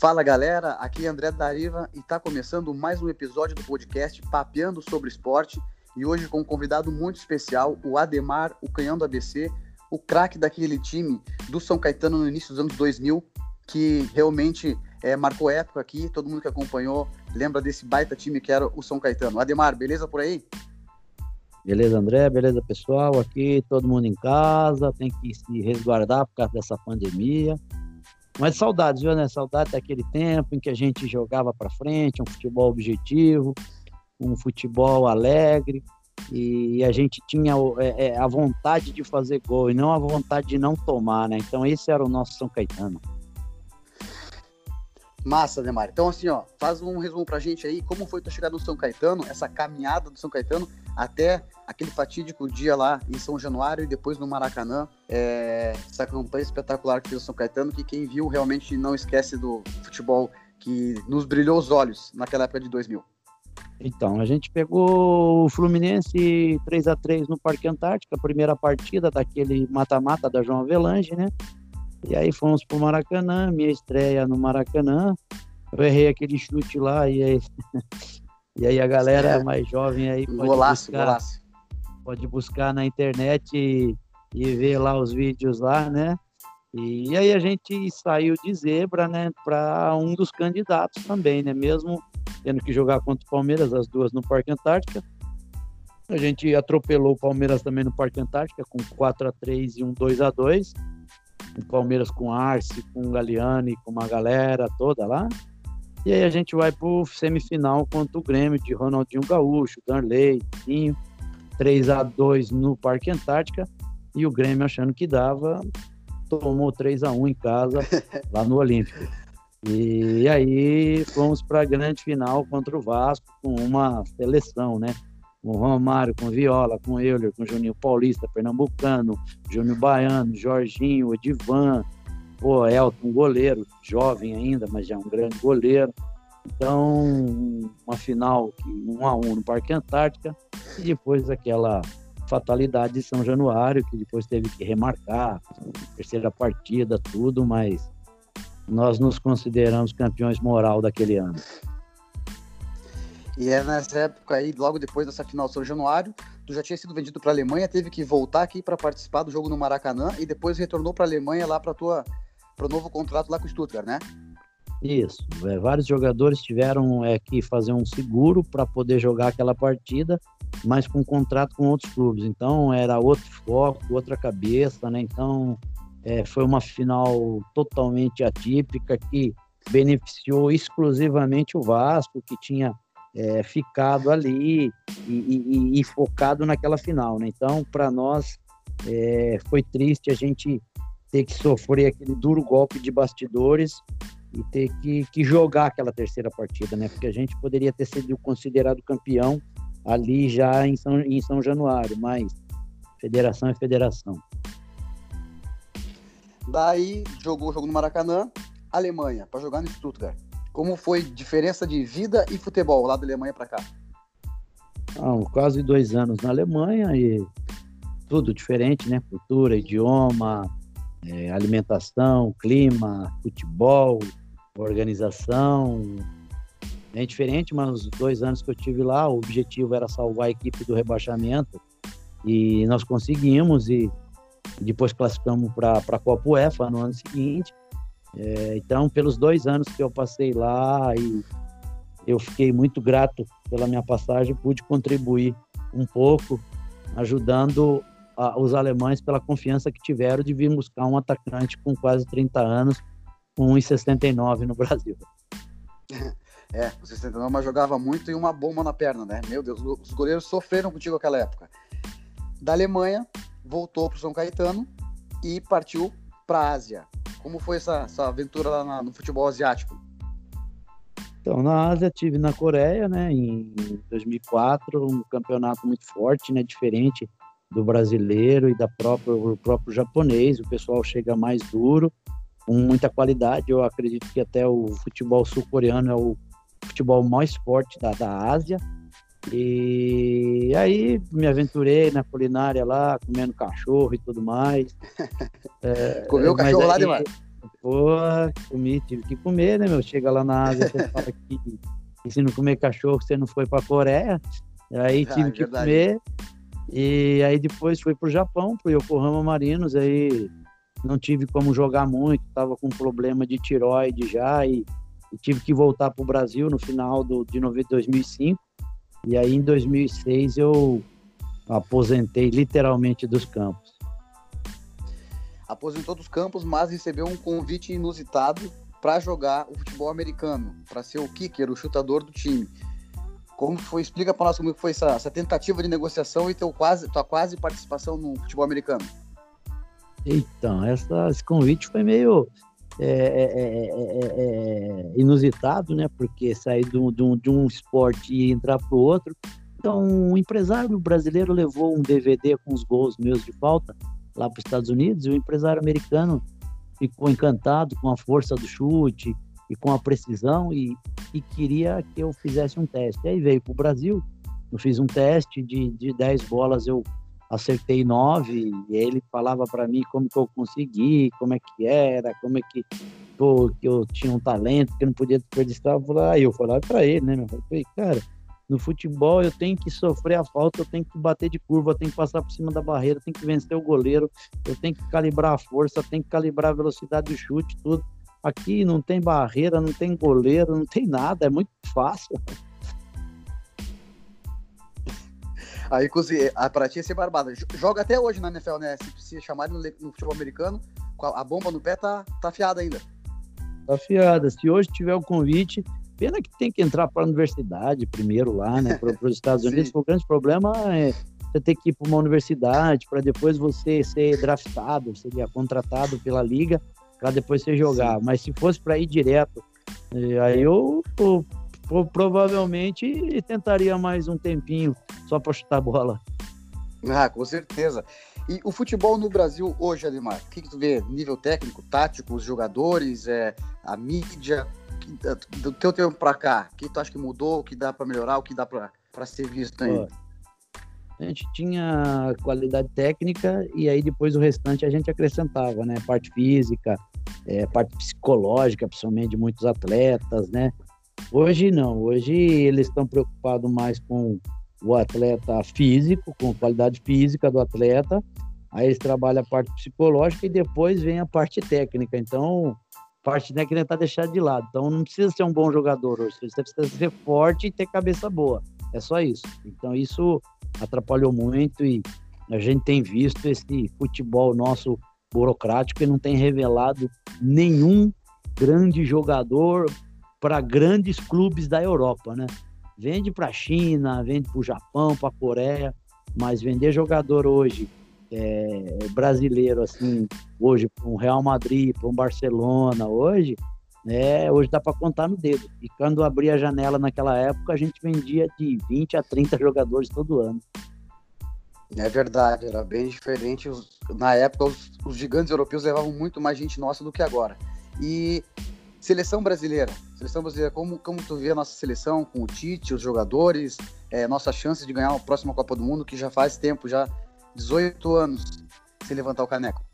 Fala galera, aqui é André Dariva e está começando mais um episódio do podcast Papeando sobre Esporte e hoje com um convidado muito especial, o Ademar, o canhão do ABC, o craque daquele time do São Caetano no início dos anos 2000, que realmente é, marcou época aqui, todo mundo que acompanhou lembra desse baita time que era o São Caetano. Ademar, beleza por aí? Beleza, André? Beleza, pessoal? Aqui todo mundo em casa, tem que se resguardar por causa dessa pandemia. Mas saudades, viu, né? Saudade daquele tempo em que a gente jogava para frente, um futebol objetivo, um futebol alegre, e a gente tinha é, é, a vontade de fazer gol e não a vontade de não tomar, né? Então esse era o nosso São Caetano. Massa, Neymar. Então, assim, ó, faz um resumo pra gente aí, como foi tua chegada no São Caetano, essa caminhada do São Caetano até aquele fatídico dia lá em São Januário e depois no Maracanã, é, essa campanha espetacular que fez o São Caetano, que quem viu realmente não esquece do futebol que nos brilhou os olhos naquela época de 2000. Então, a gente pegou o Fluminense 3 a 3 no Parque Antártica, a primeira partida daquele mata-mata da João Avelange, né? E aí fomos pro Maracanã, minha estreia no Maracanã. Eu errei aquele chute lá e aí, e aí a galera é. mais jovem aí pode golaço, buscar, golaço. pode buscar na internet e, e ver lá os vídeos lá, né? E aí a gente saiu de zebra, né, para um dos candidatos também, né? Mesmo tendo que jogar contra o Palmeiras, as duas no Parque Antártica. A gente atropelou o Palmeiras também no Parque Antártica com 4 a 3 e um 2 a 2 o Palmeiras com Arce, com Galeani, com uma galera toda lá. E aí a gente vai pro semifinal contra o Grêmio de Ronaldinho Gaúcho, Darley, Tinho, 3 a 2 no Parque Antártica. E o Grêmio achando que dava, tomou 3 a 1 em casa, lá no Olímpico. E aí fomos para a grande final contra o Vasco com uma seleção, né? Com Romário, com Viola, com Euler, com Juninho Paulista, Pernambucano, Júnior Baiano, Jorginho, Edivan, o Elton, goleiro, jovem ainda, mas já é um grande goleiro. Então, uma final um a um no Parque Antártica e depois aquela fatalidade de São Januário, que depois teve que remarcar, terceira partida, tudo, mas nós nos consideramos campeões moral daquele ano. E é nessa época aí, logo depois dessa final São Januário, tu já tinha sido vendido para a Alemanha, teve que voltar aqui para participar do jogo no Maracanã e depois retornou para a Alemanha lá para tua para o novo contrato lá com o Stuttgart, né? Isso. É, vários jogadores tiveram é, que fazer um seguro para poder jogar aquela partida, mas com contrato com outros clubes. Então era outro foco, outra cabeça, né? Então é, foi uma final totalmente atípica que beneficiou exclusivamente o Vasco, que tinha é, ficado ali e, e, e, focado naquela final. Né? Então, para nós, é, foi triste a gente ter que sofrer aquele duro golpe de bastidores e ter que, que jogar aquela terceira partida, né? Porque a gente poderia ter sido considerado campeão ali já em São, em São Januário, mas federação é federação. Daí jogou o jogo no Maracanã, Alemanha, para jogar no Stuttgart. Como foi diferença de vida e futebol lá da Alemanha para cá? Quase dois anos na Alemanha e tudo diferente, né? Cultura, idioma, é, alimentação, clima, futebol, organização. É diferente, mas nos dois anos que eu tive lá, o objetivo era salvar a equipe do rebaixamento e nós conseguimos e depois classificamos para a Copa UEFA no ano seguinte. É, então, pelos dois anos que eu passei lá, e eu fiquei muito grato pela minha passagem, pude contribuir um pouco, ajudando a, os alemães pela confiança que tiveram de vir buscar um atacante com quase 30 anos, com 1,69 no Brasil. É, o 69 mas jogava muito e uma bomba na perna, né? Meu Deus, os goleiros sofreram contigo naquela época. Da Alemanha, voltou para o São Caetano e partiu para a Ásia. Como foi essa, essa aventura lá na, no futebol asiático? Então, na Ásia, tive na Coreia, né, em 2004, um campeonato muito forte, né, diferente do brasileiro e da própria, do próprio japonês. O pessoal chega mais duro, com muita qualidade. Eu acredito que até o futebol sul-coreano é o futebol mais forte da, da Ásia. E aí me aventurei na culinária lá, comendo cachorro e tudo mais. É, Comeu cachorro lá, demais? Pô, comi, tive que comer, né, meu? Chega lá na Ásia, você fala que, que se não comer cachorro, você não foi pra Coreia. Aí ah, tive ah, que comer. E aí depois fui pro Japão, pro Yokohama Marinos, aí não tive como jogar muito, tava com problema de tiroide já e, e tive que voltar pro Brasil no final do, de 2005. E aí em 2006 eu aposentei literalmente dos campos. Aposentou dos campos, mas recebeu um convite inusitado para jogar o futebol americano, para ser o kicker, o chutador do time. Como foi? Explica para nós como foi essa, essa, tentativa de negociação e teu quase, tua quase participação no futebol americano. Então, essa, esse convite foi meio é, é, é, inusitado, né? Porque sair de um, de um, de um esporte e entrar para o outro. Então, um empresário brasileiro levou um DVD com os gols meus de falta lá para os Estados Unidos e o empresário americano ficou encantado com a força do chute, e com a precisão e, e queria que eu fizesse um teste. Aí veio para o Brasil, eu fiz um teste de, de 10 bolas, eu acertei 9 e ele falava para mim como que eu consegui, como é que era, como é que, pô, que eu tinha um talento que eu não podia desperdiçar. Eu aí eu falava para ele, né? Eu falei, cara, no futebol eu tenho que sofrer a falta, eu tenho que bater de curva, eu tenho que passar por cima da barreira, eu tenho que vencer o goleiro, eu tenho que calibrar a força, eu tenho que calibrar a velocidade do chute, tudo. Aqui não tem barreira, não tem goleiro, não tem nada, é muito fácil. Aí, a pra ti é ser barbada. Joga até hoje na NFL, né? Se, se chamar no, no, futebol americano, a bomba no pé tá, tá afiada ainda. Tá afiada. Se hoje tiver o convite, pena que tem que entrar para a universidade primeiro lá, né? Para os Estados Unidos. o grande problema é você ter que ir para uma universidade para depois você ser draftado, seria contratado pela liga para depois você jogar. Sim. Mas se fosse para ir direto, eh, aí eu, eu, eu, provavelmente tentaria mais um tempinho só para chutar a bola. Ah, com certeza. E o futebol no Brasil hoje, Ademar, o que, que tu vê? Nível técnico, tático, os jogadores, é, a mídia, do teu tempo para cá, o que tu acha que mudou, o que dá para melhorar, o que dá para ser visto ainda? A gente tinha qualidade técnica e aí depois o restante a gente acrescentava, né? Parte física, é, parte psicológica, principalmente de muitos atletas, né? Hoje não, hoje eles estão preocupados mais com o atleta físico, com a qualidade física do atleta, aí eles trabalham a parte psicológica e depois vem a parte técnica. Então, parte técnica está deixada de lado. Então, não precisa ser um bom jogador hoje, você precisa ser forte e ter cabeça boa. É só isso. Então, isso atrapalhou muito e a gente tem visto esse futebol nosso burocrático e não tem revelado nenhum grande jogador para grandes clubes da Europa, né? Vende para a China, vende para o Japão, para a Coreia, mas vender jogador hoje é, brasileiro assim, hoje para um Real Madrid, para um Barcelona, hoje, é, hoje dá para contar no dedo. E quando abria a janela naquela época, a gente vendia de 20 a 30 jogadores todo ano. É verdade, era bem diferente. Na época, os, os gigantes europeus levavam muito mais gente nossa do que agora. E seleção brasileira, seleção brasileira, como, como tu vê a nossa seleção com o Tite, os jogadores, é, nossa chance de ganhar a próxima Copa do Mundo, que já faz tempo, já 18 anos, sem levantar o caneco?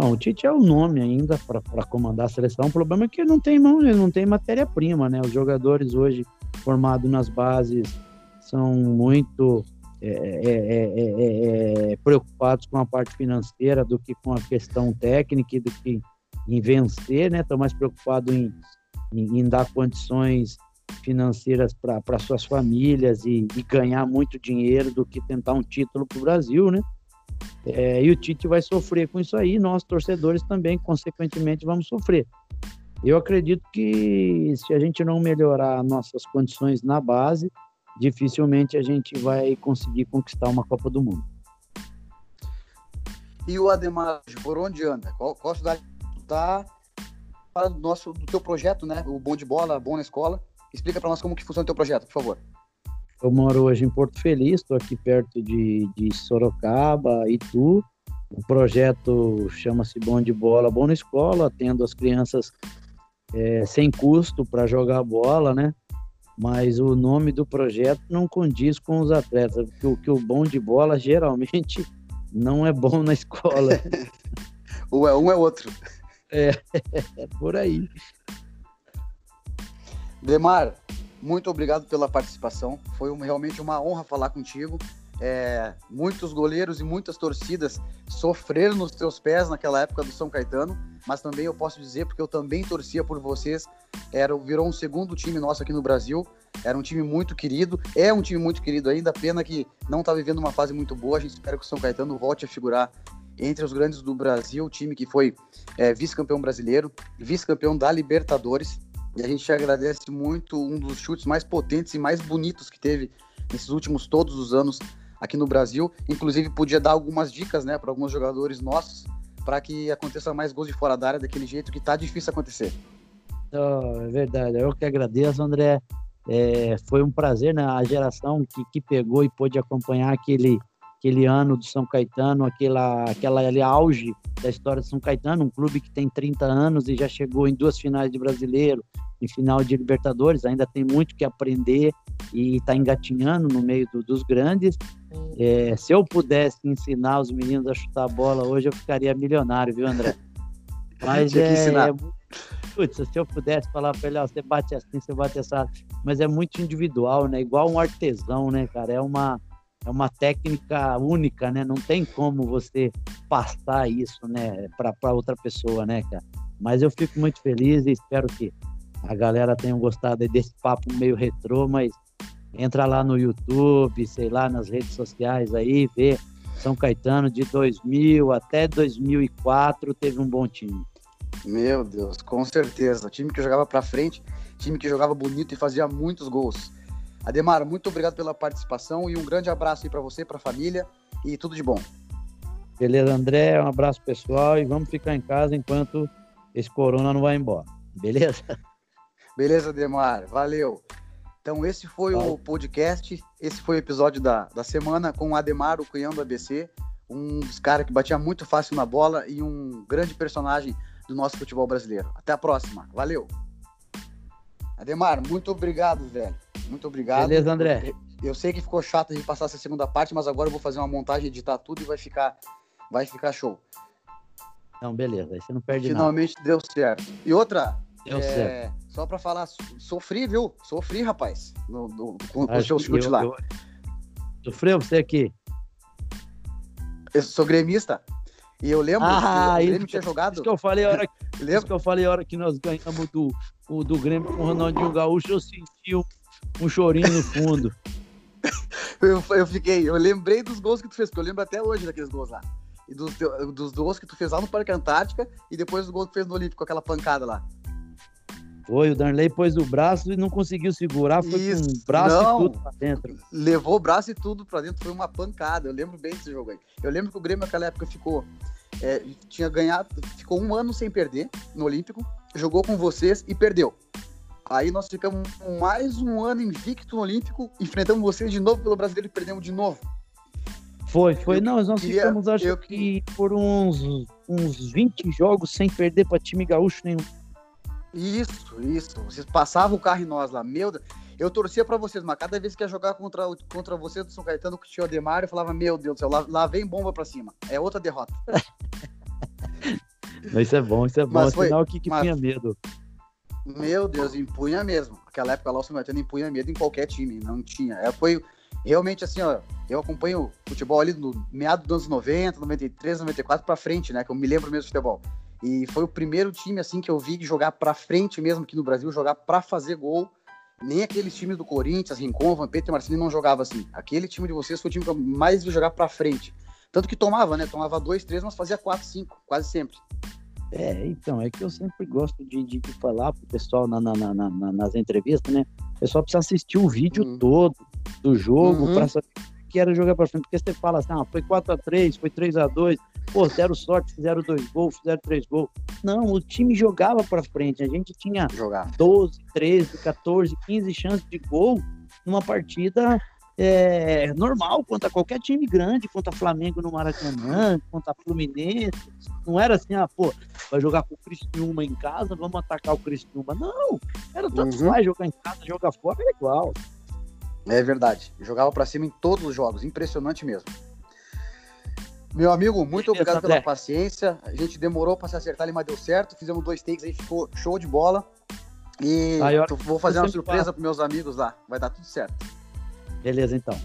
Bom, o Tite é o nome ainda para comandar a seleção. O problema é que ele não tem mão, ele não tem matéria-prima, né? Os jogadores hoje formados nas bases são muito é é é, é, é, é, preocupados com a parte financeira do que com a questão técnica e do que em vencer, né? Estão mais preocupados em, em, em, dar condições financeiras para suas famílias e, e, ganhar muito dinheiro do que tentar um título para o Brasil, né? É, e o Tite vai sofrer com isso aí, nós torcedores também, consequentemente, vamos sofrer. Eu acredito que se a gente não melhorar nossas condições na base, dificilmente a gente vai conseguir conquistar uma Copa do Mundo. E o Ademar, por onde anda? Qual, qual cidade está? Fala do nosso, do teu projeto, né? O Bom de Bola, Bom na Escola. Explica para nós como que funciona o teu projeto, por favor. Eu moro hoje em Porto Feliz, estou aqui perto de, de Sorocaba, Itu. O projeto chama-se Bom de Bola, Bom na Escola, tendo as crianças é, sem custo para jogar bola, né? mas o nome do projeto não condiz com os atletas, porque o, que o bom de bola geralmente não é bom na escola. ou é um é outro. É, é por aí. Demar, muito obrigado pela participação. Foi um, realmente uma honra falar contigo. É, muitos goleiros e muitas torcidas sofreram nos teus pés naquela época do São Caetano, mas também eu posso dizer, porque eu também torcia por vocês, era, virou um segundo time nosso aqui no Brasil, era um time muito querido, é um time muito querido ainda, pena que não está vivendo uma fase muito boa, a gente espera que o São Caetano volte a figurar entre os grandes do Brasil, time que foi é, vice-campeão brasileiro, vice-campeão da Libertadores, e a gente agradece muito um dos chutes mais potentes e mais bonitos que teve nesses últimos todos os anos aqui no Brasil. Inclusive, podia dar algumas dicas né, para alguns jogadores nossos para que aconteça mais gols de fora da área daquele jeito que tá difícil acontecer. Oh, é verdade, eu que agradeço, André. É, foi um prazer, né? A geração que, que pegou e pôde acompanhar aquele, aquele ano do São Caetano, aquela, aquela ali, auge da história de São Caetano, um clube que tem 30 anos e já chegou em duas finais de brasileiro, em final de Libertadores, ainda tem muito que aprender e está engatinhando no meio do, dos grandes. É, se eu pudesse ensinar os meninos a chutar a bola hoje, eu ficaria milionário, viu, André? Mas é, é, putz, se eu pudesse falar para ele, ó, você bate assim, você bate essa, mas é muito individual, né? Igual um artesão, né, cara? É uma é uma técnica única, né? Não tem como você passar isso, né, para outra pessoa, né, cara? Mas eu fico muito feliz e espero que a galera tenha gostado desse papo meio retrô, mas entra lá no YouTube, sei lá, nas redes sociais aí, vê São Caetano de 2000 até 2004 teve um bom time. Meu Deus, com certeza. Time que jogava para frente, time que jogava bonito e fazia muitos gols. Ademar, muito obrigado pela participação e um grande abraço aí para você, para a família e tudo de bom. Beleza, André, um abraço pessoal e vamos ficar em casa enquanto esse corona não vai embora. Beleza? Beleza, Ademar, valeu. Então, esse foi o podcast, esse foi o episódio da, da semana com o Ademar, o canhão do ABC, um dos caras que batia muito fácil na bola e um grande personagem do nosso futebol brasileiro. Até a próxima, valeu! Ademar, muito obrigado, velho. Muito obrigado. Beleza, André. Eu sei que ficou chato de passar essa segunda parte, mas agora eu vou fazer uma montagem, editar tudo e vai ficar, vai ficar show. Não, beleza, aí você não perde Finalmente nada. deu certo. E outra, Deu é, certo. Só pra falar, sofri, viu? Sofri, rapaz, no, no, com o seu chute lá. Eu... Sofreu você aqui? Eu sou gremista. E eu lembro ah, que o Grêmio tinha jogado. Isso que eu falei a hora que, isso que eu falei a hora que nós ganhamos do, o, do Grêmio com o Ronaldinho Gaúcho, eu senti um, um chorinho no fundo. eu, eu fiquei, eu lembrei dos gols que tu fez, porque eu lembro até hoje daqueles gols lá. E dos, dos gols que tu fez lá no Parque Antártica e depois dos gols que tu fez no Olímpico, aquela pancada lá. Foi, o Darley pôs o braço e não conseguiu segurar, foi Isso, com o braço não, e tudo pra dentro. Levou o braço e tudo pra dentro, foi uma pancada. Eu lembro bem desse jogo aí. Eu lembro que o Grêmio naquela época ficou. É, tinha ganhado, ficou um ano sem perder no Olímpico, jogou com vocês e perdeu. Aí nós ficamos mais um ano invicto no Olímpico, enfrentamos vocês de novo pelo Brasileiro e perdemos de novo. Foi, foi. Eu não, nós queria, ficamos, acho eu... que, por uns, uns 20 jogos sem perder para time gaúcho nenhum. Isso, isso. Vocês passavam o carro em nós lá. Meu Deus. Eu torcia para vocês, mas cada vez que ia jogar contra, contra vocês do São Caetano, tinha o Ademar, eu falava, meu Deus do céu, lá, lá vem bomba para cima. É outra derrota. isso é bom, isso é bom. Mas foi, Afinal, que, que mas... tinha medo? Meu Deus, impunha mesmo. Aquela época lá o São Caetano impunha medo em qualquer time, não tinha. É, foi realmente assim, ó, eu acompanho futebol ali no meado dos anos 90, 93, 94 para frente, né, que eu me lembro mesmo de futebol. E foi o primeiro time assim que eu vi jogar para frente mesmo aqui no Brasil, jogar para fazer gol. Nem aqueles times do Corinthians, Rincon, Vampeta e Marcinho não jogava assim. Aquele time de vocês foi o time que eu mais vi jogar para frente. Tanto que tomava, né? Tomava dois, três, mas fazia quatro, cinco, quase sempre. É, então, é que eu sempre gosto de, de, de falar pro pessoal na, na, na, nas entrevistas, né? O pessoal precisa assistir o vídeo uhum. todo do jogo uhum. para saber que era jogar para frente. Porque você fala assim, ah, foi 4 a 3 foi 3 a 2 pô, deram sorte, fizeram dois gols, fizeram três gols. Não, o time jogava para frente. A gente tinha Jogar. 12, 13, 14, 15 chances de gol numa partida é, normal contra qualquer time grande, contra Flamengo no Maracanã, contra Fluminense. Não era assim, ah, pô, vai jogar com o Cristiúma em casa, vamos atacar o Cristiúma. Não, era tanto uhum. faz jogar em casa, jogar fora, é igual. É verdade. Jogava para cima em todos os jogos, impressionante mesmo. Meu amigo, muito obrigado pela paciência. A gente demorou para se acertar ali, mas deu certo. Fizemos dois takes aí, ficou show de bola. E vou fazer uma surpresa para meus amigos lá. Vai dar tudo certo. Beleza, então.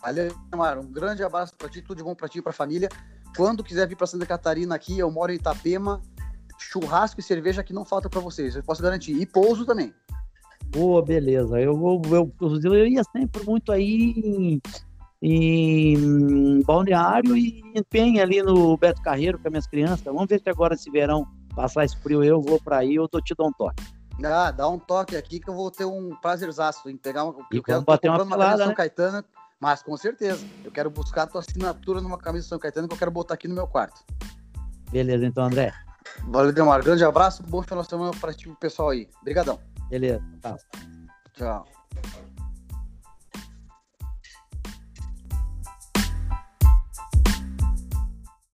Valeu, Mar. Um grande abraço para ti, tudo de bom para ti e para a família. Quando quiser vir para Santa Catarina aqui, eu moro em Itapema. Churrasco e cerveja que não falta para vocês, eu posso garantir. E pouso também. Boa, beleza. Eu vou, eu, eu ia sempre muito aí em, em Balneário e em Penha, ali no Beto Carreiro com as minhas crianças. Vamos ver se agora esse verão passar esse frio, eu vou para aí, eu tô te dando um toque. Ah, dá um toque aqui que eu vou ter um prazerzaço em pegar uma. E eu quero bater uma, pelada, uma São né? Caetano, mas com certeza. Eu quero buscar a tua assinatura numa camisa São Caetano que eu quero botar aqui no meu quarto. Beleza, então, André. Valeu, Demar. Grande abraço, bom final de semana para ti, pessoal aí. Obrigadão. Beleza, tá. Tchau.